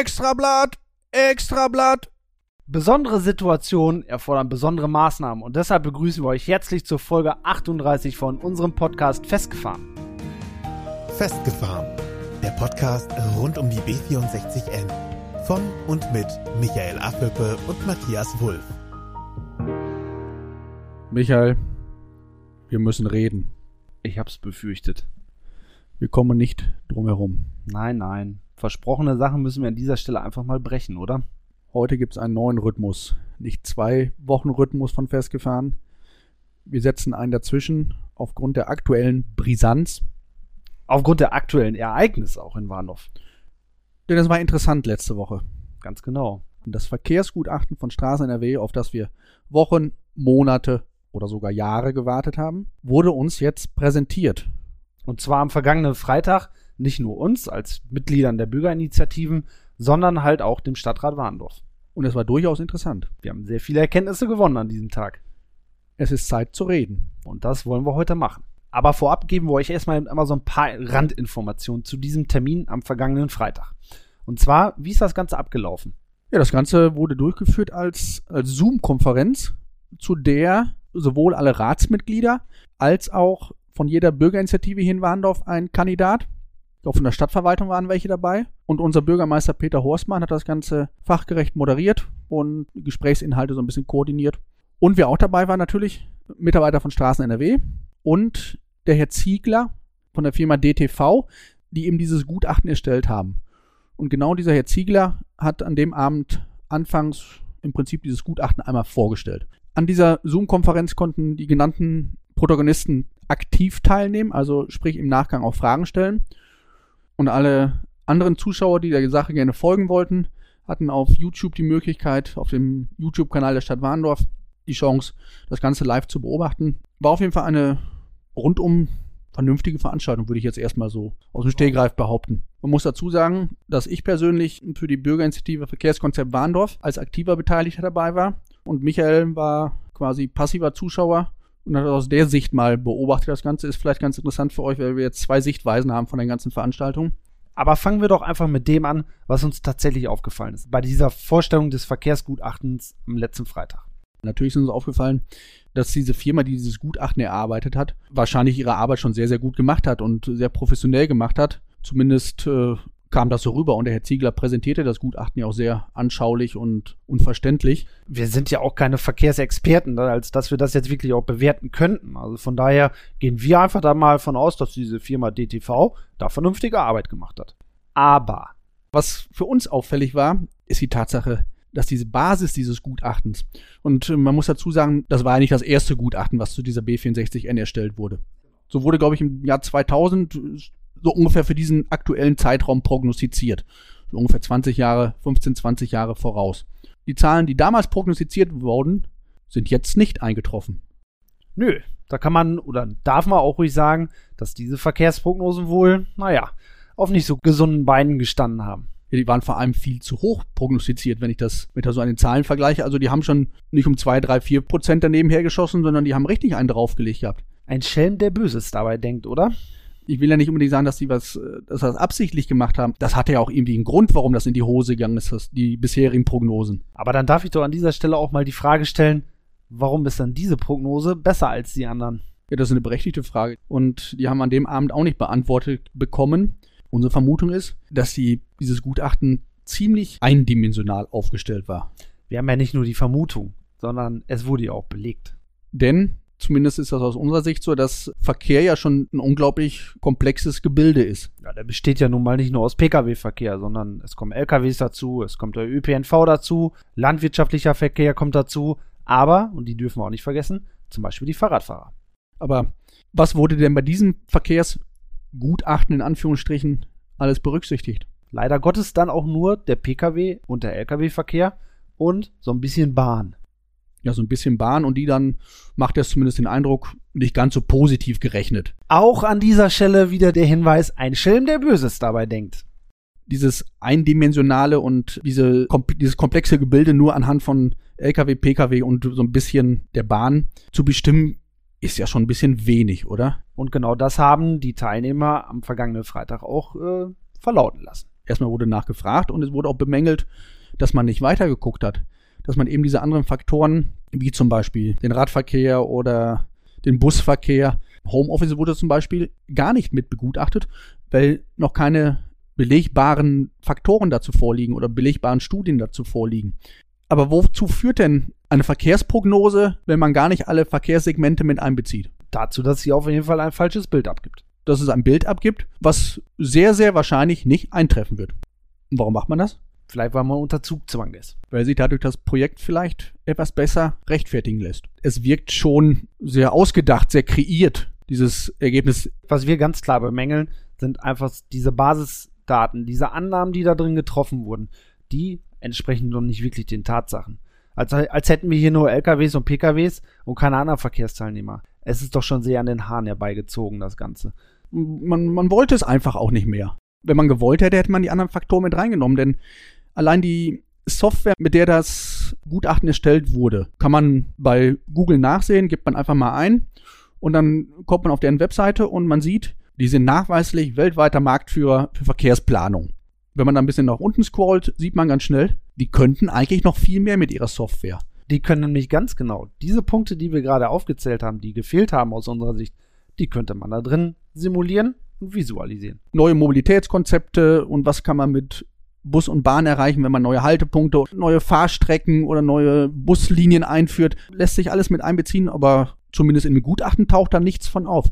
Extrablatt! Extrablatt! Besondere Situationen erfordern besondere Maßnahmen und deshalb begrüßen wir euch herzlich zur Folge 38 von unserem Podcast Festgefahren. Festgefahren, der Podcast rund um die B64N. Von und mit Michael Affelpe und Matthias Wulff. Michael, wir müssen reden. Ich hab's befürchtet. Wir kommen nicht drum herum. Nein, nein. Versprochene Sachen müssen wir an dieser Stelle einfach mal brechen, oder? Heute gibt es einen neuen Rhythmus. Nicht zwei Wochen Rhythmus von Festgefahren. Wir setzen einen dazwischen aufgrund der aktuellen Brisanz. Aufgrund der aktuellen Ereignisse auch in Warndorf. Denn es war interessant letzte Woche. Ganz genau. Und das Verkehrsgutachten von Straßen NRW, auf das wir Wochen, Monate oder sogar Jahre gewartet haben, wurde uns jetzt präsentiert. Und zwar am vergangenen Freitag nicht nur uns als Mitgliedern der Bürgerinitiativen, sondern halt auch dem Stadtrat Warndorf. Und es war durchaus interessant. Wir haben sehr viele Erkenntnisse gewonnen an diesem Tag. Es ist Zeit zu reden. Und das wollen wir heute machen. Aber vorab geben wir euch erstmal immer so ein paar Randinformationen zu diesem Termin am vergangenen Freitag. Und zwar, wie ist das Ganze abgelaufen? Ja, das Ganze wurde durchgeführt als, als Zoom-Konferenz, zu der sowohl alle Ratsmitglieder als auch von jeder Bürgerinitiative hier in Warndorf ein Kandidat. Auch von der Stadtverwaltung waren welche dabei. Und unser Bürgermeister Peter Horstmann hat das Ganze fachgerecht moderiert und Gesprächsinhalte so ein bisschen koordiniert. Und wer auch dabei war, natürlich Mitarbeiter von Straßen NRW und der Herr Ziegler von der Firma DTV, die eben dieses Gutachten erstellt haben. Und genau dieser Herr Ziegler hat an dem Abend anfangs im Prinzip dieses Gutachten einmal vorgestellt. An dieser Zoom-Konferenz konnten die genannten Protagonisten aktiv teilnehmen, also sprich im Nachgang auch Fragen stellen. Und alle anderen Zuschauer, die der Sache gerne folgen wollten, hatten auf YouTube die Möglichkeit, auf dem YouTube-Kanal der Stadt Warndorf, die Chance, das Ganze live zu beobachten. War auf jeden Fall eine rundum vernünftige Veranstaltung, würde ich jetzt erstmal so aus dem Stehgreif behaupten. Man muss dazu sagen, dass ich persönlich für die Bürgerinitiative Verkehrskonzept Warndorf als aktiver Beteiligter dabei war und Michael war quasi passiver Zuschauer und hat aus der Sicht mal beobachtet. Das Ganze ist vielleicht ganz interessant für euch, weil wir jetzt zwei Sichtweisen haben von der ganzen Veranstaltung. Aber fangen wir doch einfach mit dem an, was uns tatsächlich aufgefallen ist. Bei dieser Vorstellung des Verkehrsgutachtens am letzten Freitag. Natürlich ist uns aufgefallen, dass diese Firma, die dieses Gutachten erarbeitet hat, wahrscheinlich ihre Arbeit schon sehr, sehr gut gemacht hat und sehr professionell gemacht hat. Zumindest äh, kam das so rüber und der Herr Ziegler präsentierte das Gutachten ja auch sehr anschaulich und unverständlich. Wir sind ja auch keine Verkehrsexperten, ne, als dass wir das jetzt wirklich auch bewerten könnten. Also von daher gehen wir einfach da mal von aus, dass diese Firma DTV da vernünftige Arbeit gemacht hat. Aber was für uns auffällig war, ist die Tatsache, dass diese Basis dieses Gutachtens, und äh, man muss dazu sagen, das war ja nicht das erste Gutachten, was zu dieser B64N erstellt wurde. So wurde, glaube ich, im Jahr 2000 so ungefähr für diesen aktuellen Zeitraum prognostiziert. So ungefähr 20 Jahre, 15, 20 Jahre voraus. Die Zahlen, die damals prognostiziert wurden, sind jetzt nicht eingetroffen. Nö, da kann man oder darf man auch ruhig sagen, dass diese Verkehrsprognosen wohl, naja, auf nicht so gesunden Beinen gestanden haben. Ja, die waren vor allem viel zu hoch prognostiziert, wenn ich das mit so an den Zahlen vergleiche. Also die haben schon nicht um 2, 3, 4 Prozent daneben hergeschossen, sondern die haben richtig einen draufgelegt gehabt. Ein Schelm, der Böses dabei denkt, oder? Ich will ja nicht unbedingt sagen, dass die was, äh, dass das absichtlich gemacht haben. Das hatte ja auch irgendwie einen Grund, warum das in die Hose gegangen ist, das, die bisherigen Prognosen. Aber dann darf ich doch an dieser Stelle auch mal die Frage stellen, warum ist dann diese Prognose besser als die anderen? Ja, das ist eine berechtigte Frage. Und die haben an dem Abend auch nicht beantwortet bekommen. Unsere Vermutung ist, dass die, dieses Gutachten ziemlich eindimensional aufgestellt war. Wir haben ja nicht nur die Vermutung, sondern es wurde ja auch belegt. Denn Zumindest ist das aus unserer Sicht so, dass Verkehr ja schon ein unglaublich komplexes Gebilde ist. Ja, der besteht ja nun mal nicht nur aus Pkw-Verkehr, sondern es kommen LKWs dazu, es kommt der ÖPNV dazu, landwirtschaftlicher Verkehr kommt dazu, aber, und die dürfen wir auch nicht vergessen, zum Beispiel die Fahrradfahrer. Aber was wurde denn bei diesem Verkehrsgutachten in Anführungsstrichen alles berücksichtigt? Leider Gottes dann auch nur der Pkw und der Lkw-Verkehr und so ein bisschen Bahn ja, so ein bisschen Bahn und die dann macht es zumindest den Eindruck, nicht ganz so positiv gerechnet. Auch an dieser Stelle wieder der Hinweis, ein Schelm, der Böses dabei denkt. Dieses eindimensionale und diese, dieses komplexe Gebilde nur anhand von LKW, PKW und so ein bisschen der Bahn zu bestimmen, ist ja schon ein bisschen wenig, oder? Und genau das haben die Teilnehmer am vergangenen Freitag auch äh, verlauten lassen. Erstmal wurde nachgefragt und es wurde auch bemängelt, dass man nicht weitergeguckt hat. Dass man eben diese anderen Faktoren, wie zum Beispiel den Radverkehr oder den Busverkehr, Homeoffice wurde zum Beispiel gar nicht mit begutachtet, weil noch keine belegbaren Faktoren dazu vorliegen oder belegbaren Studien dazu vorliegen. Aber wozu führt denn eine Verkehrsprognose, wenn man gar nicht alle Verkehrssegmente mit einbezieht? Dazu, dass sie auf jeden Fall ein falsches Bild abgibt. Dass es ein Bild abgibt, was sehr, sehr wahrscheinlich nicht eintreffen wird. Und warum macht man das? Vielleicht, weil man unter Zugzwang ist. Weil sich dadurch das Projekt vielleicht etwas besser rechtfertigen lässt. Es wirkt schon sehr ausgedacht, sehr kreiert, dieses Ergebnis. Was wir ganz klar bemängeln, sind einfach diese Basisdaten, diese Annahmen, die da drin getroffen wurden, die entsprechen noch nicht wirklich den Tatsachen. Als, als hätten wir hier nur LKWs und PKWs und keine anderen Verkehrsteilnehmer. Es ist doch schon sehr an den Haaren herbeigezogen, das Ganze. Man, man wollte es einfach auch nicht mehr. Wenn man gewollt hätte, hätte man die anderen Faktoren mit reingenommen, denn allein die Software, mit der das Gutachten erstellt wurde, kann man bei Google nachsehen, gibt man einfach mal ein und dann kommt man auf deren Webseite und man sieht, die sind nachweislich weltweiter Marktführer für Verkehrsplanung. Wenn man da ein bisschen nach unten scrollt, sieht man ganz schnell, die könnten eigentlich noch viel mehr mit ihrer Software. Die können nämlich ganz genau diese Punkte, die wir gerade aufgezählt haben, die gefehlt haben aus unserer Sicht, die könnte man da drin simulieren und visualisieren. Neue Mobilitätskonzepte und was kann man mit Bus und Bahn erreichen, wenn man neue Haltepunkte, neue Fahrstrecken oder neue Buslinien einführt. Lässt sich alles mit einbeziehen, aber zumindest in dem Gutachten taucht da nichts von auf.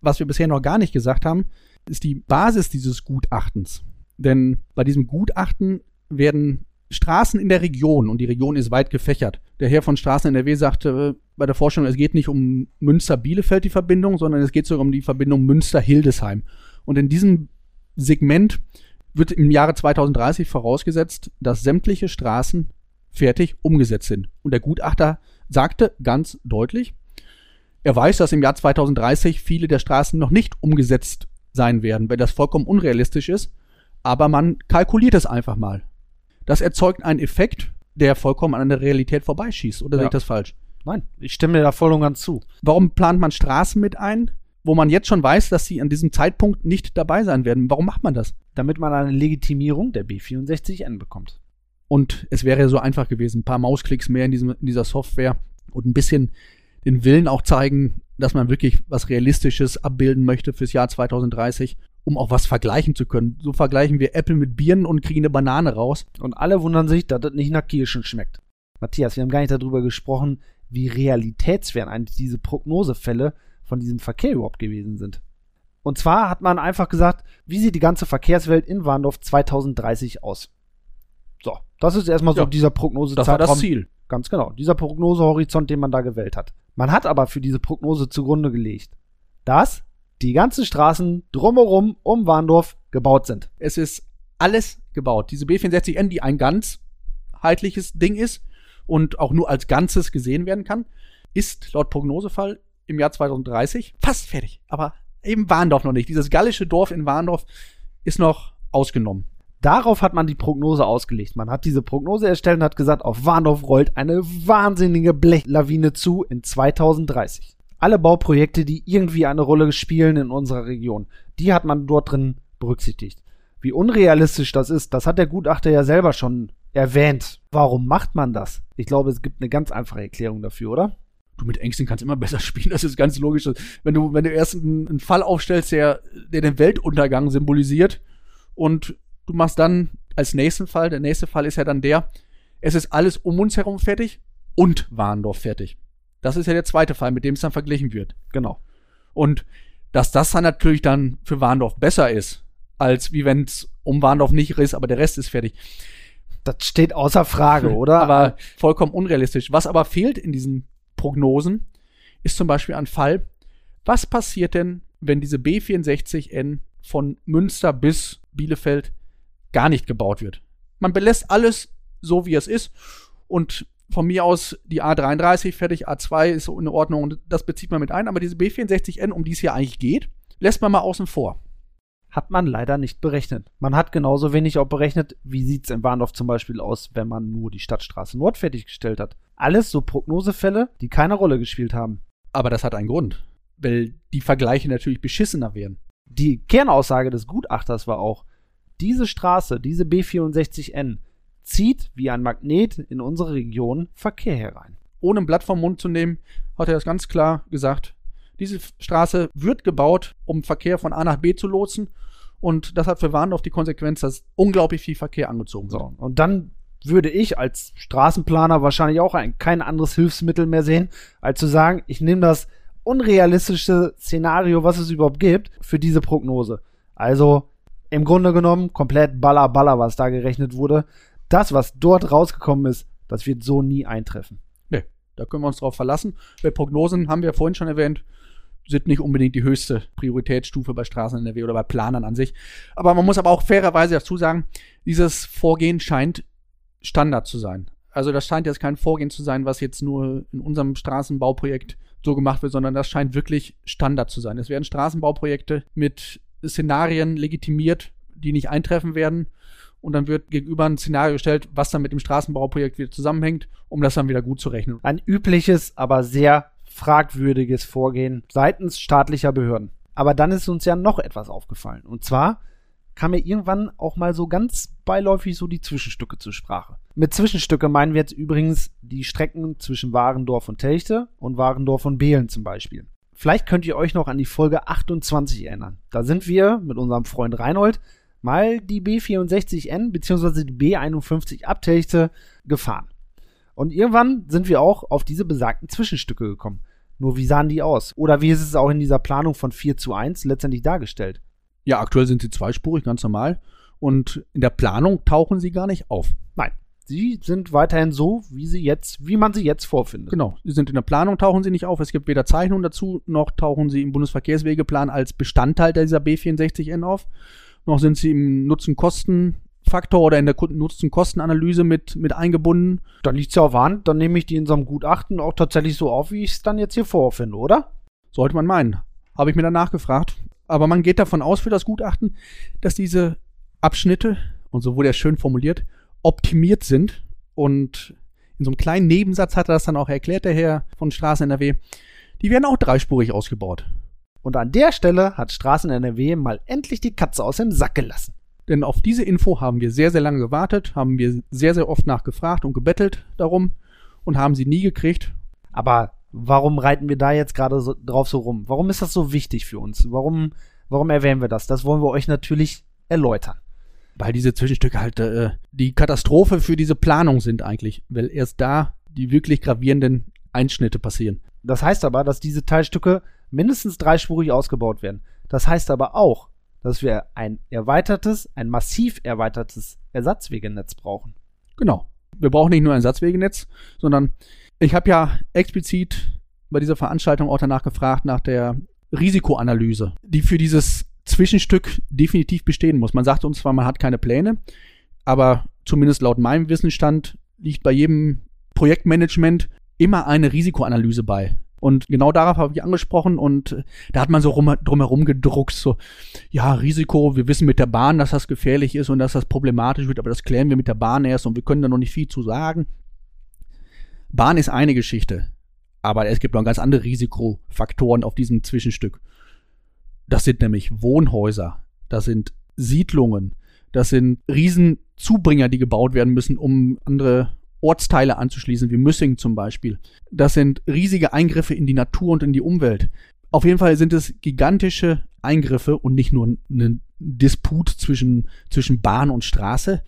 Was wir bisher noch gar nicht gesagt haben, ist die Basis dieses Gutachtens. Denn bei diesem Gutachten werden Straßen in der Region, und die Region ist weit gefächert. Der Herr von Straßen NRW sagte bei der Forschung, es geht nicht um Münster-Bielefeld die Verbindung, sondern es geht sogar um die Verbindung Münster-Hildesheim. Und in diesem Segment wird im Jahre 2030 vorausgesetzt, dass sämtliche Straßen fertig umgesetzt sind. Und der Gutachter sagte ganz deutlich, er weiß, dass im Jahr 2030 viele der Straßen noch nicht umgesetzt sein werden, weil das vollkommen unrealistisch ist, aber man kalkuliert es einfach mal. Das erzeugt einen Effekt, der vollkommen an der Realität vorbeischießt. Oder ja. sehe ich das falsch? Nein, ich stimme da voll und ganz zu. Warum plant man Straßen mit ein, wo man jetzt schon weiß, dass sie an diesem Zeitpunkt nicht dabei sein werden? Warum macht man das? Damit man eine Legitimierung der B64N bekommt. Und es wäre ja so einfach gewesen, ein paar Mausklicks mehr in, diesem, in dieser Software und ein bisschen den Willen auch zeigen, dass man wirklich was Realistisches abbilden möchte fürs Jahr 2030 um auch was vergleichen zu können. So vergleichen wir Apple mit Birnen und kriegen eine Banane raus. Und alle wundern sich, dass das nicht nach Kirschen schmeckt. Matthias, wir haben gar nicht darüber gesprochen, wie realitätsfern eigentlich diese Prognosefälle von diesem Verkehr überhaupt gewesen sind. Und zwar hat man einfach gesagt, wie sieht die ganze Verkehrswelt in Warndorf 2030 aus? So, das ist erstmal so ja, dieser Prognose. Das war das Ziel. Ganz genau, dieser Prognosehorizont, den man da gewählt hat. Man hat aber für diese Prognose zugrunde gelegt, dass die ganzen Straßen drumherum um Warndorf gebaut sind. Es ist alles gebaut. Diese B64N, die ein ganzheitliches Ding ist und auch nur als Ganzes gesehen werden kann, ist laut Prognosefall im Jahr 2030 fast fertig. Aber eben Warndorf noch nicht. Dieses gallische Dorf in Warndorf ist noch ausgenommen. Darauf hat man die Prognose ausgelegt. Man hat diese Prognose erstellt und hat gesagt, auf Warndorf rollt eine wahnsinnige Blechlawine zu in 2030 alle Bauprojekte, die irgendwie eine Rolle spielen in unserer Region, die hat man dort drin berücksichtigt. Wie unrealistisch das ist, das hat der Gutachter ja selber schon erwähnt. Warum macht man das? Ich glaube, es gibt eine ganz einfache Erklärung dafür, oder? Du mit Ängsten kannst immer besser spielen, das ist ganz logisch. Wenn du, wenn du erst einen, einen Fall aufstellst, der, der den Weltuntergang symbolisiert und du machst dann als nächsten Fall, der nächste Fall ist ja dann der, es ist alles um uns herum fertig und Warndorf fertig. Das ist ja der zweite Fall, mit dem es dann verglichen wird. Genau. Und dass das dann natürlich dann für Warndorf besser ist, als wie wenn es um Warndorf nicht ist, aber der Rest ist fertig. Das steht außer Frage, oder? aber vollkommen unrealistisch. Was aber fehlt in diesen Prognosen, ist zum Beispiel ein Fall, was passiert denn, wenn diese B64N von Münster bis Bielefeld gar nicht gebaut wird? Man belässt alles so, wie es ist und von mir aus die A33 fertig, A2 ist in Ordnung und das bezieht man mit ein, aber diese B64N, um die es hier eigentlich geht, lässt man mal außen vor. Hat man leider nicht berechnet. Man hat genauso wenig auch berechnet, wie sieht es in Warndorf zum Beispiel aus, wenn man nur die Stadtstraße Nord fertiggestellt hat. Alles so Prognosefälle, die keine Rolle gespielt haben. Aber das hat einen Grund, weil die Vergleiche natürlich beschissener wären. Die Kernaussage des Gutachters war auch, Diese Straße, diese B64N, zieht wie ein Magnet in unsere Region Verkehr herein. Ohne ein Blatt vom Mund zu nehmen, hat er das ganz klar gesagt. Diese Straße wird gebaut, um Verkehr von A nach B zu lotsen. Und das hat für Warndorf die Konsequenz, dass unglaublich viel Verkehr angezogen wird. So, und dann würde ich als Straßenplaner wahrscheinlich auch ein, kein anderes Hilfsmittel mehr sehen, als zu sagen, ich nehme das unrealistische Szenario, was es überhaupt gibt, für diese Prognose. Also im Grunde genommen komplett baller baller, was da gerechnet wurde. Das, was dort rausgekommen ist, das wird so nie eintreffen. Nee, da können wir uns drauf verlassen. Bei Prognosen haben wir vorhin schon erwähnt, sind nicht unbedingt die höchste Prioritätsstufe bei Straßen NRW oder bei Planern an sich. Aber man muss aber auch fairerweise dazu sagen, dieses Vorgehen scheint Standard zu sein. Also das scheint jetzt kein Vorgehen zu sein, was jetzt nur in unserem Straßenbauprojekt so gemacht wird, sondern das scheint wirklich Standard zu sein. Es werden Straßenbauprojekte mit Szenarien legitimiert, die nicht eintreffen werden. Und dann wird gegenüber ein Szenario gestellt, was dann mit dem Straßenbauprojekt wieder zusammenhängt, um das dann wieder gut zu rechnen. Ein übliches, aber sehr fragwürdiges Vorgehen seitens staatlicher Behörden. Aber dann ist uns ja noch etwas aufgefallen. Und zwar kam mir irgendwann auch mal so ganz beiläufig so die Zwischenstücke zur Sprache. Mit Zwischenstücke meinen wir jetzt übrigens die Strecken zwischen Warendorf und Telchte und Warendorf und Behlen zum Beispiel. Vielleicht könnt ihr euch noch an die Folge 28 erinnern. Da sind wir mit unserem Freund Reinhold mal die B64N bzw. die B51 Abtelchte gefahren. Und irgendwann sind wir auch auf diese besagten Zwischenstücke gekommen. Nur wie sahen die aus? Oder wie ist es auch in dieser Planung von 4 zu 1 letztendlich dargestellt? Ja, aktuell sind sie zweispurig, ganz normal. Und in der Planung tauchen sie gar nicht auf. Nein. Sie sind weiterhin so, wie sie jetzt, wie man sie jetzt vorfindet. Genau. Sie sind in der Planung, tauchen sie nicht auf. Es gibt weder Zeichnungen dazu, noch tauchen sie im Bundesverkehrswegeplan als Bestandteil dieser B64N auf. Noch sind sie im Nutzen-Kosten-Faktor oder in der Nutzen-Kosten-Analyse mit, mit eingebunden. Dann liegt es ja auf Hand, dann nehme ich die in so einem Gutachten auch tatsächlich so auf, wie ich es dann jetzt hier vorfinde, oder? Sollte man meinen. Habe ich mir danach gefragt. Aber man geht davon aus für das Gutachten, dass diese Abschnitte, und so wurde er schön formuliert, optimiert sind. Und in so einem kleinen Nebensatz hat er das dann auch erklärt, der Herr von Straßen NRW. Die werden auch dreispurig ausgebaut. Und an der Stelle hat Straßen NRW mal endlich die Katze aus dem Sack gelassen. Denn auf diese Info haben wir sehr, sehr lange gewartet, haben wir sehr, sehr oft nachgefragt und gebettelt darum und haben sie nie gekriegt. Aber warum reiten wir da jetzt gerade so, drauf so rum? Warum ist das so wichtig für uns? Warum, warum erwähnen wir das? Das wollen wir euch natürlich erläutern. Weil diese Zwischenstücke halt äh, die Katastrophe für diese Planung sind eigentlich, weil erst da die wirklich gravierenden Einschnitte passieren. Das heißt aber, dass diese Teilstücke mindestens dreispurig ausgebaut werden. Das heißt aber auch, dass wir ein erweitertes, ein massiv erweitertes Ersatzwegenetz brauchen. Genau. Wir brauchen nicht nur ein Ersatzwegenetz, sondern ich habe ja explizit bei dieser Veranstaltung auch danach gefragt nach der Risikoanalyse, die für dieses Zwischenstück definitiv bestehen muss. Man sagt uns zwar, man hat keine Pläne, aber zumindest laut meinem Wissensstand liegt bei jedem Projektmanagement immer eine Risikoanalyse bei. Und genau darauf habe ich angesprochen und da hat man so rum, drumherum gedruckt, so, ja, Risiko, wir wissen mit der Bahn, dass das gefährlich ist und dass das problematisch wird, aber das klären wir mit der Bahn erst und wir können da noch nicht viel zu sagen. Bahn ist eine Geschichte, aber es gibt noch ganz andere Risikofaktoren auf diesem Zwischenstück. Das sind nämlich Wohnhäuser, das sind Siedlungen, das sind Riesenzubringer, die gebaut werden müssen, um andere Ortsteile anzuschließen, wie Müssing zum Beispiel. Das sind riesige Eingriffe in die Natur und in die Umwelt. Auf jeden Fall sind es gigantische Eingriffe und nicht nur ein Disput zwischen, zwischen Bahn und Straße.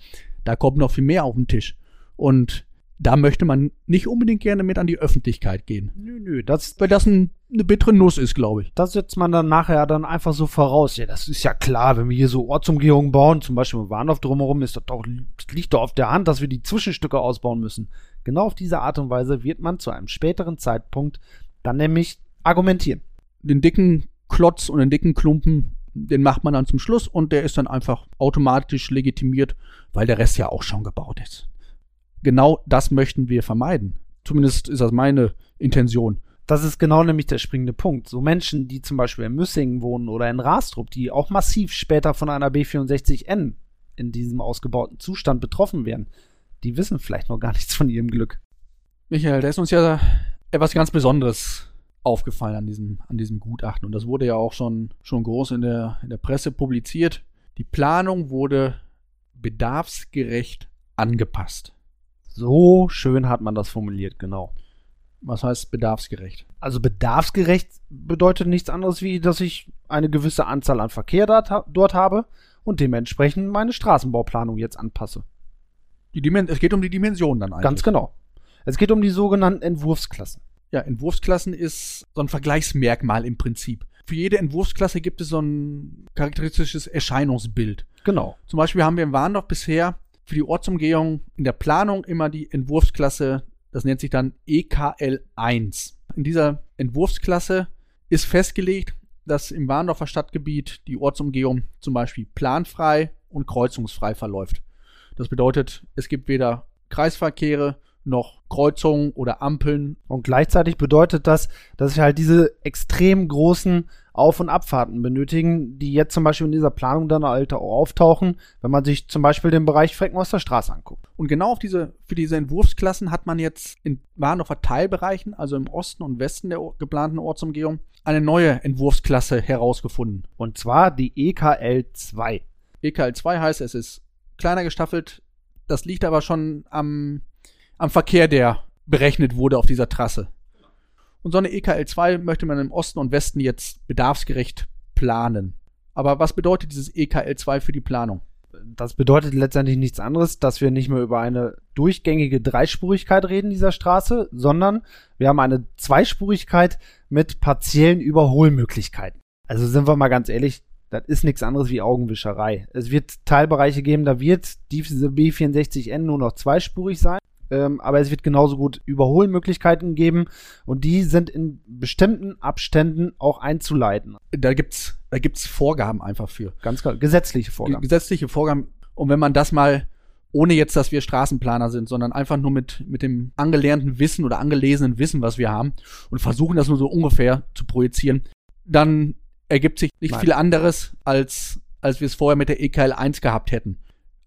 Da kommt noch viel mehr auf den Tisch. Und da möchte man nicht unbedingt gerne mit an die Öffentlichkeit gehen. Nö, nö, das, Weil das ein, eine bittere Nuss ist, glaube ich. das setzt man dann nachher dann einfach so voraus. Ja, das ist ja klar, wenn wir hier so Ortsumgehungen bauen, zum Beispiel mit Warndorf drumherum, ist das doch, liegt doch auf der Hand, dass wir die Zwischenstücke ausbauen müssen. Genau auf diese Art und Weise wird man zu einem späteren Zeitpunkt dann nämlich argumentieren. Den dicken Klotz und den dicken Klumpen, den macht man dann zum Schluss und der ist dann einfach automatisch legitimiert, weil der Rest ja auch schon gebaut ist. Genau das möchten wir vermeiden. Zumindest ist das meine Intention. Das ist genau nämlich der springende Punkt. So Menschen, die zum Beispiel in Müssingen wohnen oder in Rastrup, die auch massiv später von einer B64N in diesem ausgebauten Zustand betroffen werden, die wissen vielleicht noch gar nichts von ihrem Glück. Michael, da ist uns ja etwas ganz Besonderes aufgefallen an diesem, an diesem Gutachten. Und das wurde ja auch schon, schon groß in der, in der Presse publiziert. Die Planung wurde bedarfsgerecht angepasst. So schön hat man das formuliert, genau. Was heißt bedarfsgerecht? Also bedarfsgerecht bedeutet nichts anderes, wie dass ich eine gewisse Anzahl an Verkehr dort, habe und dementsprechend meine Straßenbauplanung jetzt anpasse. Die Dimen es geht um die Dimension dann eigentlich. Ganz genau. Es geht um die sogenannten Entwurfsklassen. Ja, Entwurfsklassen ist so ein Vergleichsmerkmal im Prinzip. Für jede Entwurfsklasse gibt es so ein charakteristisches Erscheinungsbild. Genau. Zum Beispiel haben wir in Warndorf bisher für die Ortsumgehung in der Planung immer die Entwurfsklasse, das nennt sich dann EKL1. In dieser Entwurfsklasse ist festgelegt, dass im Warndorfer Stadtgebiet die Ortsumgehung zum Beispiel planfrei und kreuzungsfrei verläuft. Das bedeutet, es gibt weder Kreisverkehre noch Kreuzungen oder Ampeln. Und gleichzeitig bedeutet das, dass wir halt diese extrem großen Auf- und Abfahrten benötigen, die jetzt zum Beispiel in dieser Planung dann halt auch auftauchen, wenn man sich zum Beispiel den Bereich Frecken aus der Straße anguckt. Und genau auf diese, für diese Entwurfsklassen hat man jetzt in Warndorfer Teilbereichen, also im Osten und Westen der geplanten Ortsumgehung, eine neue Entwurfsklasse herausgefunden. Und zwar die EKL 2. EKL 2 heißt, es ist kleiner gestaffelt. Das liegt aber schon am, am Verkehr, der berechnet wurde auf dieser Trasse. Und so eine EKL 2 möchte man im Osten und Westen jetzt bedarfsgerecht planen. Aber was bedeutet dieses EKL 2 für die Planung? Das bedeutet letztendlich nichts anderes, dass wir nicht mehr über eine durchgängige Dreispurigkeit reden dieser Straße, sondern wir haben eine Zweispurigkeit mit partiellen Überholmöglichkeiten. Also sind wir mal ganz ehrlich, das ist nichts anderes wie Augenwischerei. Es wird Teilbereiche geben, da wird diese B64N nur noch zweispurig sein. Ähm, aber es wird genauso gut Überholmöglichkeiten geben und die sind in bestimmten Abständen auch einzuleiten. Da gibt's, da gibt's Vorgaben einfach für. Ganz klar, gesetzliche Vorgaben. Gesetzliche Vorgaben. Und wenn man das mal, ohne jetzt, dass wir Straßenplaner sind, sondern einfach nur mit, mit dem angelernten Wissen oder angelesenen Wissen, was wir haben und versuchen das nur so ungefähr zu projizieren, dann ergibt sich nicht Nein. viel anderes, als, als wir es vorher mit der EKL 1 gehabt hätten.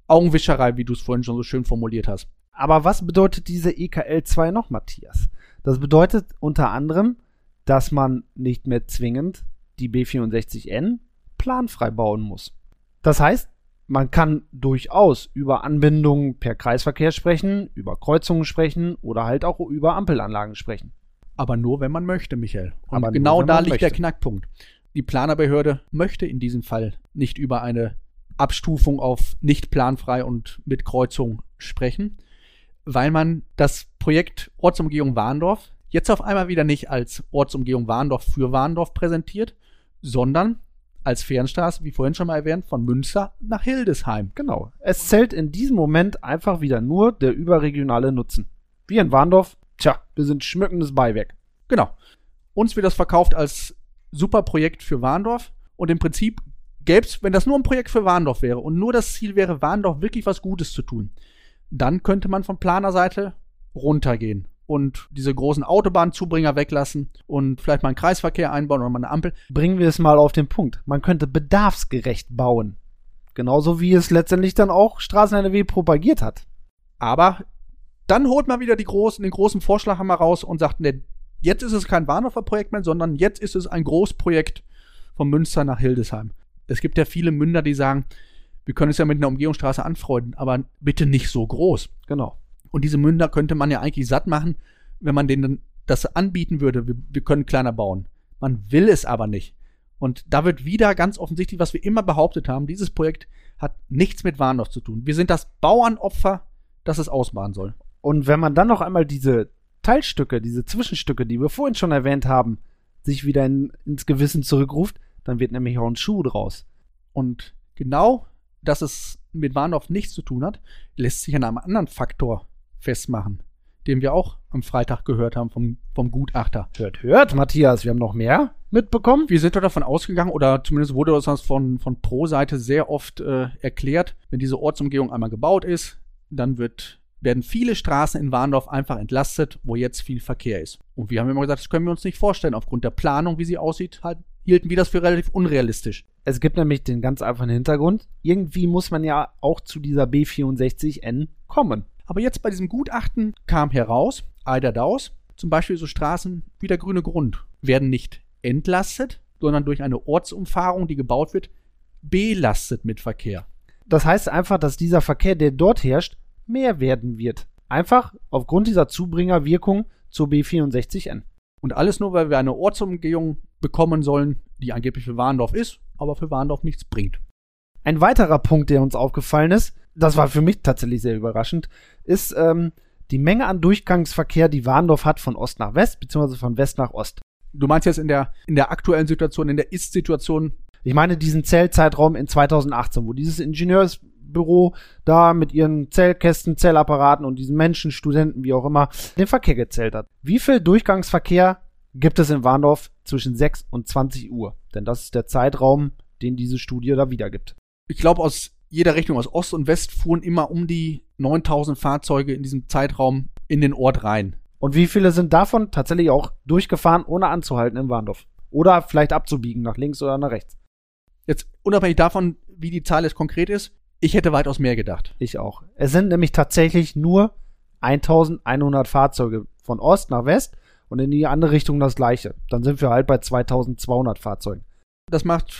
Augenwischerei, wie du es vorhin schon so schön formuliert hast. Aber was bedeutet diese EKL 2 noch, Matthias? Das bedeutet unter anderem, dass man nicht mehr zwingend die B64N planfrei bauen muss. Das heißt, man kann durchaus über Anbindungen per Kreisverkehr sprechen, über Kreuzungen sprechen oder halt auch über Ampelanlagen sprechen. Aber nur, wenn man möchte, Michael. Und Aber nur, genau wenn da liegt der möchte. Knackpunkt. Die Planerbehörde möchte in diesem Fall nicht über eine Abstufung auf nicht planfrei und mit Kreuzung sprechen, weil man das Projekt Ortsumgehung Warndorf jetzt auf einmal wieder nicht als Ortsumgehung Warndorf für Warndorf präsentiert, sondern als Fernstraße, wie vorhin schon mal erwähnt, von Münster nach Hildesheim. Genau. Es zählt in diesem Moment einfach wieder nur der überregionale Nutzen. Wir in Warndorf, tja, wir sind schmückendes Beiwerk. Genau. Uns wird das verkauft als super Projekt für Warndorf und im Prinzip gäbe es, wenn das nur ein Projekt für Warndorf wäre und nur das Ziel wäre, Warndorf wirklich was Gutes zu tun, dann könnte man von Planerseite runtergehen und diese großen Autobahnzubringer weglassen und vielleicht mal einen Kreisverkehr einbauen oder mal eine Ampel. Bringen wir es mal auf den Punkt. Man könnte bedarfsgerecht bauen. Genauso wie es letztendlich dann auch Straßen NRW propagiert hat. Aber dann holt man wieder großen, den großen Vorschlaghammer raus und sagt, ne, jetzt ist es kein Warndorfer Projekt mehr, sondern jetzt ist es ein Großprojekt von Münster nach Hildesheim. Es gibt ja viele Münder, die sagen, wir können es ja mit einer Umgehungsstraße anfreunden, aber bitte nicht so groß. Genau. Und diese Münder könnte man ja eigentlich satt machen, wenn man denen das anbieten würde. Wir, wir können kleiner bauen. Man will es aber nicht. Und da wird wieder ganz offensichtlich, was wir immer behauptet haben, dieses Projekt hat nichts mit Warndorf zu tun. Wir sind das Bauernopfer, das es ausbauen soll. Und wenn man dann noch einmal diese Teilstücke, diese Zwischenstücke, die wir vorhin schon erwähnt haben, sich wieder in, ins Gewissen zurückruft, dann wird nämlich auch ein Schuh draus. Und genau, dass es mit Warndorf nichts zu tun hat, lässt sich an einem anderen Faktor festmachen, den wir auch am Freitag gehört haben vom, vom Gutachter. Hört, hört, Matthias, wir haben noch mehr mitbekommen. Wir sind doch davon ausgegangen, oder zumindest wurde uns das von, von Pro-Seite sehr oft äh, erklärt, wenn diese Ortsumgehung einmal gebaut ist, dann wird, werden viele Straßen in Warndorf einfach entlastet, wo jetzt viel Verkehr ist. Und wir haben immer gesagt, das können wir uns nicht vorstellen. Aufgrund der Planung, wie sie aussieht, halt, hielten wir das für relativ unrealistisch. Es gibt nämlich den ganz einfachen Hintergrund. Irgendwie muss man ja auch zu dieser B64N kommen. Aber jetzt bei diesem Gutachten kam heraus, Eider Daus, zum Beispiel so Straßen wie der Grüne Grund, werden nicht entlastet, sondern durch eine Ortsumfahrung, die gebaut wird, belastet mit Verkehr. Das heißt einfach, dass dieser Verkehr, der dort herrscht, mehr werden wird. Einfach aufgrund dieser Zubringerwirkung zur B64N. Und alles nur, weil wir eine Ortsumgehung bekommen sollen, die angeblich für Warndorf ist, aber für Warndorf nichts bringt. Ein weiterer Punkt, der uns aufgefallen ist, das war für mich tatsächlich sehr überraschend, ist ähm, die Menge an Durchgangsverkehr, die Warndorf hat von Ost nach West, beziehungsweise von West nach Ost. Du meinst jetzt in der, in der aktuellen Situation, in der Ist-Situation? Ich meine diesen Zellzeitraum in 2018, wo dieses Ingenieursbüro da mit ihren Zellkästen, Zellapparaten und diesen Menschen, Studenten, wie auch immer, den Verkehr gezählt hat. Wie viel Durchgangsverkehr gibt es in Warndorf zwischen 6 und 20 Uhr? Denn das ist der Zeitraum, den diese Studie da wiedergibt. Ich glaube, aus jeder Richtung, aus Ost und West, fuhren immer um die 9000 Fahrzeuge in diesem Zeitraum in den Ort rein. Und wie viele sind davon tatsächlich auch durchgefahren, ohne anzuhalten in Warndorf? Oder vielleicht abzubiegen, nach links oder nach rechts? Jetzt unabhängig davon, wie die Zahl jetzt konkret ist, ich hätte weitaus mehr gedacht. Ich auch. Es sind nämlich tatsächlich nur 1100 Fahrzeuge von Ost nach West und in die andere Richtung das gleiche. Dann sind wir halt bei 2200 Fahrzeugen. Das macht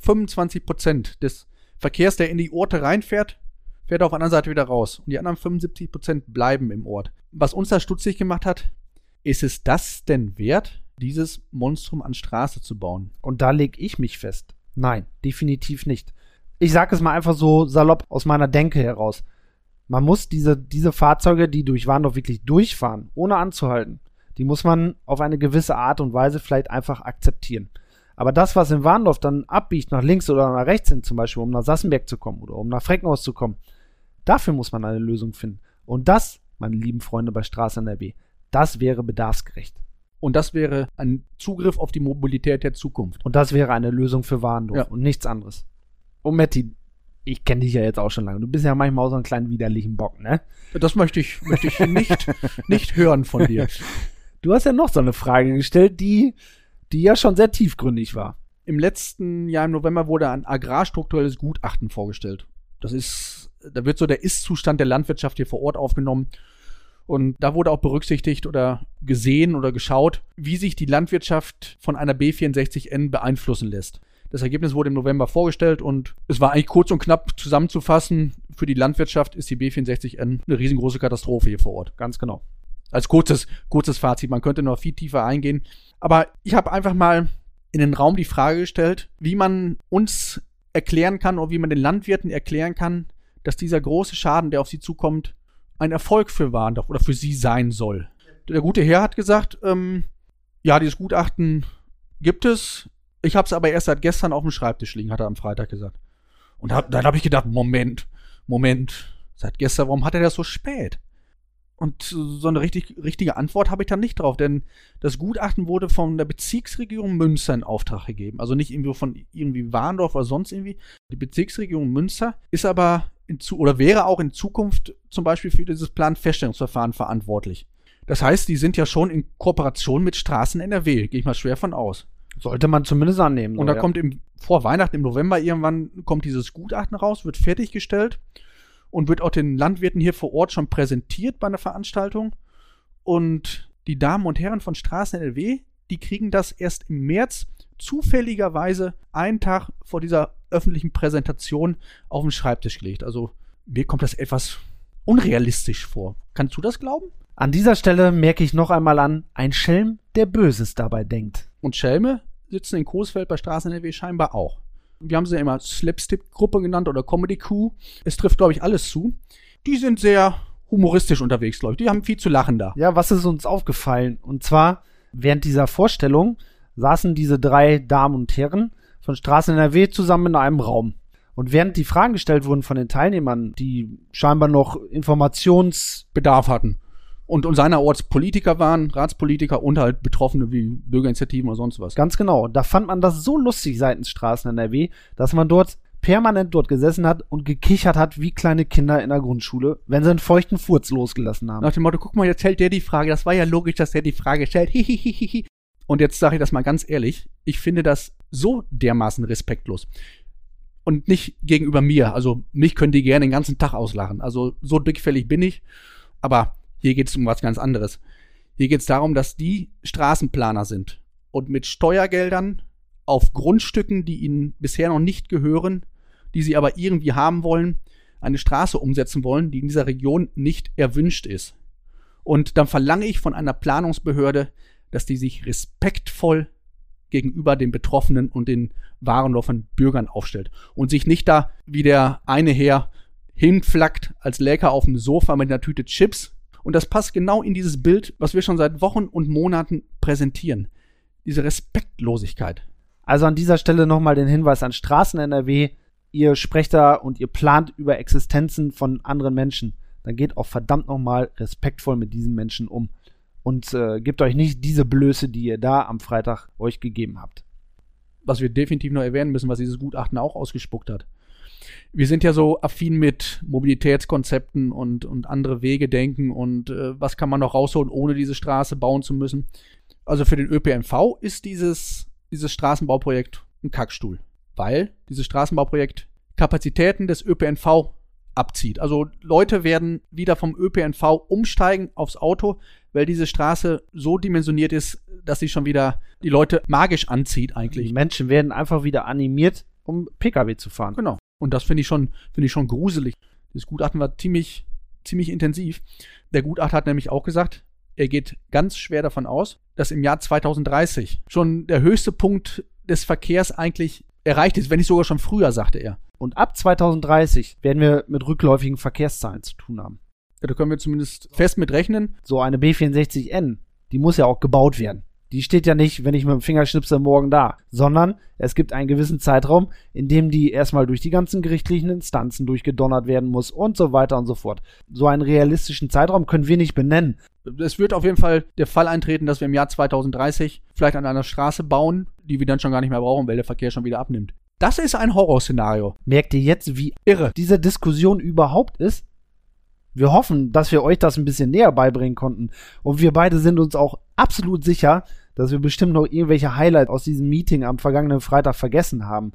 25 Prozent des Verkehrs, der in die Orte reinfährt, fährt auf der anderen Seite wieder raus. Und die anderen 75 Prozent bleiben im Ort. Was uns da stutzig gemacht hat, ist es das denn wert, dieses Monstrum an Straße zu bauen? Und da lege ich mich fest. Nein, definitiv nicht. Ich sage es mal einfach so salopp aus meiner Denke heraus. Man muss diese, diese Fahrzeuge, die durch Warndorf wirklich durchfahren, ohne anzuhalten, die muss man auf eine gewisse Art und Weise vielleicht einfach akzeptieren. Aber das, was in Warndorf dann abbiegt nach links oder nach rechts hin, zum Beispiel um nach Sassenberg zu kommen oder um nach Freckenhaus zu kommen, dafür muss man eine Lösung finden. Und das, meine lieben Freunde bei Straße NRW, das wäre bedarfsgerecht. Und das wäre ein Zugriff auf die Mobilität der Zukunft. Und das wäre eine Lösung für Warndorf Ja. und nichts anderes. Und Matti, ich kenne dich ja jetzt auch schon lange. Du bist ja manchmal auch so einen kleinen widerlichen Bock, ne? Das möchte ich, möchte ich nicht, nicht hören von dir. Du hast ja noch so eine Frage gestellt, die, die ja schon sehr tiefgründig war. Im letzten Jahr im November wurde ein agrarstrukturelles Gutachten vorgestellt. Das ist, da wird so der Ist-Zustand der Landwirtschaft hier vor Ort aufgenommen. Und da wurde auch berücksichtigt oder gesehen oder geschaut, wie sich die Landwirtschaft von einer B64N beeinflussen lässt. Das Ergebnis wurde im November vorgestellt und es war eigentlich kurz und knapp zusammenzufassen. Für die Landwirtschaft ist die B64N eine riesengroße Katastrophe hier vor Ort. Ganz genau. Als kurzes, kurzes Fazit. Man könnte noch viel tiefer eingehen. Aber ich habe einfach mal in den Raum die Frage gestellt, wie man uns erklären kann oder wie man den Landwirten erklären kann, dass dieser große Schaden, der auf sie zukommt, ein Erfolg für Warndorf oder für sie sein soll. Der gute Herr hat gesagt, ähm, ja, dieses Gutachten gibt es. Ich habe es aber erst seit gestern auf dem Schreibtisch liegen, hat er am Freitag gesagt. Und hab, dann habe ich gedacht, Moment, Moment, seit gestern, warum hat er das so spät? Und so eine richtig, richtige Antwort habe ich dann nicht drauf, denn das Gutachten wurde von der Bezirksregierung Münster in Auftrag gegeben. Also nicht irgendwie von irgendwie Warndorf oder sonst irgendwie. Die Bezirksregierung Münster ist aber in zu oder wäre auch in Zukunft zum Beispiel für dieses Planfeststellungsverfahren verantwortlich. Das heißt, die sind ja schon in Kooperation mit Straßen NRW, gehe ich mal schwer von aus. Sollte man zumindest annehmen. Und so, da ja. kommt im, vor Weihnachten im November irgendwann kommt dieses Gutachten raus, wird fertiggestellt und wird auch den Landwirten hier vor Ort schon präsentiert bei einer Veranstaltung. Und die Damen und Herren von Straßen NRW, die kriegen das erst im März zufälligerweise einen Tag vor dieser öffentlichen Präsentation auf den Schreibtisch gelegt. Also mir kommt das etwas unrealistisch vor. Kannst du das glauben? An dieser Stelle merke ich noch einmal an, ein Schelm, der Böses dabei denkt. Und Schelme sitzen in Coesfeld bei Straßen NRW scheinbar auch. Wir haben sie ja immer Slapstick-Gruppe genannt oder Comedy Crew. Es trifft, glaube ich, alles zu. Die sind sehr humoristisch unterwegs, glaube ich. Die haben viel zu lachen da. Ja, was ist uns aufgefallen? Und zwar, während dieser Vorstellung saßen diese drei Damen und Herren von Straßen NRW zusammen in einem Raum. Und während die Fragen gestellt wurden von den Teilnehmern, die scheinbar noch Informations... Bedarf hatten. Und, und seinerorts Politiker waren, Ratspolitiker und halt Betroffene wie Bürgerinitiativen oder sonst was. Ganz genau. Da fand man das so lustig seitens Straßen NRW, dass man dort permanent dort gesessen hat und gekichert hat wie kleine Kinder in der Grundschule, wenn sie einen feuchten Furz losgelassen haben. Nach dem Motto, guck mal, jetzt stellt der die Frage. Das war ja logisch, dass der die Frage stellt. Hihihihi. Und jetzt sage ich das mal ganz ehrlich. Ich finde das so dermaßen respektlos. Und nicht gegenüber mir. Also mich können die gerne den ganzen Tag auslachen. Also so dickfällig bin ich. Aber hier geht es um was ganz anderes. Hier geht es darum, dass die Straßenplaner sind und mit Steuergeldern auf Grundstücken, die ihnen bisher noch nicht gehören, die sie aber irgendwie haben wollen, eine Straße umsetzen wollen, die in dieser Region nicht erwünscht ist. Und dann verlange ich von einer Planungsbehörde, dass die sich respektvoll gegenüber den Betroffenen und den Warendorfern Bürgern aufstellt und sich nicht da wie der eine her hinflackt als Läker auf dem Sofa mit einer Tüte Chips. Und das passt genau in dieses Bild, was wir schon seit Wochen und Monaten präsentieren. Diese Respektlosigkeit. Also an dieser Stelle nochmal den Hinweis an Straßen NRW. Ihr sprecht da und ihr plant über Existenzen von anderen Menschen. Dann geht auch verdammt nochmal respektvoll mit diesen Menschen um. Und äh, gebt euch nicht diese Blöße, die ihr da am Freitag euch gegeben habt. Was wir definitiv noch erwähnen müssen, was dieses Gutachten auch ausgespuckt hat. Wir sind ja so affin mit Mobilitätskonzepten und, und andere Wege denken und äh, was kann man noch rausholen, ohne diese Straße bauen zu müssen. Also für den ÖPNV ist dieses, dieses Straßenbauprojekt ein Kackstuhl, weil dieses Straßenbauprojekt Kapazitäten des ÖPNV abzieht. Also Leute werden wieder vom ÖPNV umsteigen aufs Auto, weil diese Straße so dimensioniert ist, dass sie schon wieder die Leute magisch anzieht eigentlich. Die Menschen werden einfach wieder animiert, um Pkw zu fahren. Genau. Und das finde ich schon, finde ich schon gruselig. Das Gutachten war ziemlich, ziemlich intensiv. Der Gutachter hat nämlich auch gesagt, er geht ganz schwer davon aus, dass im Jahr 2030 schon der höchste Punkt des Verkehrs eigentlich erreicht ist, wenn nicht sogar schon früher, sagte er. Und ab 2030 werden wir mit rückläufigen Verkehrszahlen zu tun haben. Ja, da können wir zumindest fest mit rechnen. So eine B64N, die muss ja auch gebaut werden. Die steht ja nicht, wenn ich mit dem Fingerschnipsel morgen da, sondern es gibt einen gewissen Zeitraum, in dem die erstmal durch die ganzen gerichtlichen Instanzen durchgedonnert werden muss und so weiter und so fort. So einen realistischen Zeitraum können wir nicht benennen. Es wird auf jeden Fall der Fall eintreten, dass wir im Jahr 2030 vielleicht an einer Straße bauen, die wir dann schon gar nicht mehr brauchen, weil der Verkehr schon wieder abnimmt. Das ist ein Horrorszenario. Merkt ihr jetzt, wie irre diese Diskussion überhaupt ist? Wir hoffen, dass wir euch das ein bisschen näher beibringen konnten. Und wir beide sind uns auch absolut sicher, dass wir bestimmt noch irgendwelche Highlights aus diesem Meeting am vergangenen Freitag vergessen haben.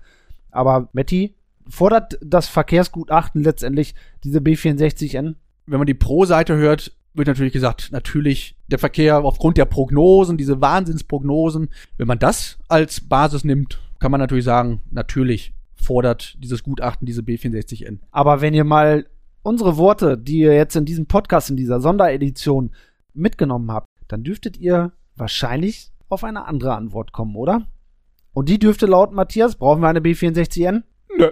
Aber Matti, fordert das Verkehrsgutachten letztendlich diese B64N? Wenn man die Pro-Seite hört, wird natürlich gesagt, natürlich der Verkehr aufgrund der Prognosen, diese Wahnsinnsprognosen, wenn man das als Basis nimmt, kann man natürlich sagen, natürlich fordert dieses Gutachten diese B64N. Aber wenn ihr mal unsere Worte, die ihr jetzt in diesem Podcast, in dieser Sonderedition mitgenommen habt, dann dürftet ihr wahrscheinlich auf eine andere Antwort kommen, oder? Und die dürfte laut Matthias, brauchen wir eine B64N? Nö.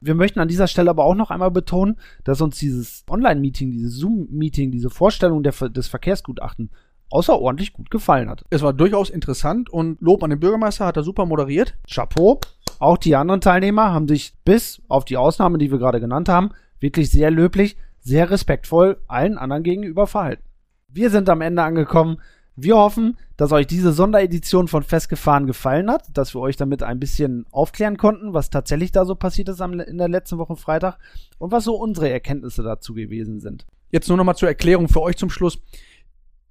Wir möchten an dieser Stelle aber auch noch einmal betonen, dass uns dieses Online-Meeting, dieses Zoom-Meeting, diese Vorstellung der, des Verkehrsgutachten außerordentlich gut gefallen hat. Es war durchaus interessant und Lob an den Bürgermeister hat er super moderiert. Chapeau. Auch die anderen Teilnehmer haben sich bis auf die Ausnahme, die wir gerade genannt haben, wirklich sehr löblich, sehr respektvoll allen anderen gegenüber verhalten. Wir sind am Ende angekommen. Wir hoffen, dass euch diese Sonderedition von Festgefahren gefallen hat, dass wir euch damit ein bisschen aufklären konnten, was tatsächlich da so passiert ist in der letzten Woche Freitag und was so unsere Erkenntnisse dazu gewesen sind. Jetzt nur noch mal zur Erklärung für euch zum Schluss.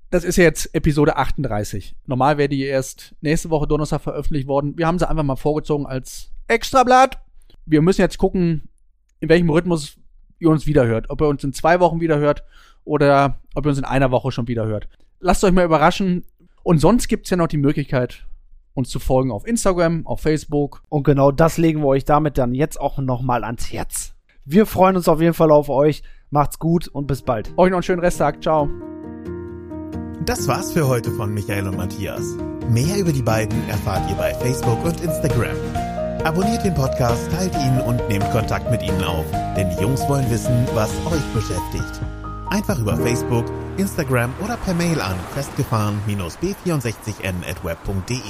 Das ist jetzt Episode 38. Normal wäre die erst nächste Woche Donnerstag veröffentlicht worden. Wir haben sie einfach mal vorgezogen als Extrablatt. Wir müssen jetzt gucken, in welchem Rhythmus ihr uns wiederhört. Ob ihr uns in zwei Wochen wiederhört oder ob ihr uns in einer Woche schon wiederhört. Lasst euch mal überraschen. Und sonst gibt es ja noch die Möglichkeit, uns zu folgen auf Instagram, auf Facebook. Und genau das legen wir euch damit dann jetzt auch nochmal ans Herz. Wir freuen uns auf jeden Fall auf euch. Macht's gut und bis bald. Euch noch einen schönen Resttag. Ciao. Das war's für heute von Michael und Matthias. Mehr über die beiden erfahrt ihr bei Facebook und Instagram. Abonniert den Podcast, teilt ihn und nehmt Kontakt mit ihnen auf, denn die Jungs wollen wissen, was euch beschäftigt. Einfach über Facebook, Instagram oder per Mail an festgefahren-b64n at web.de.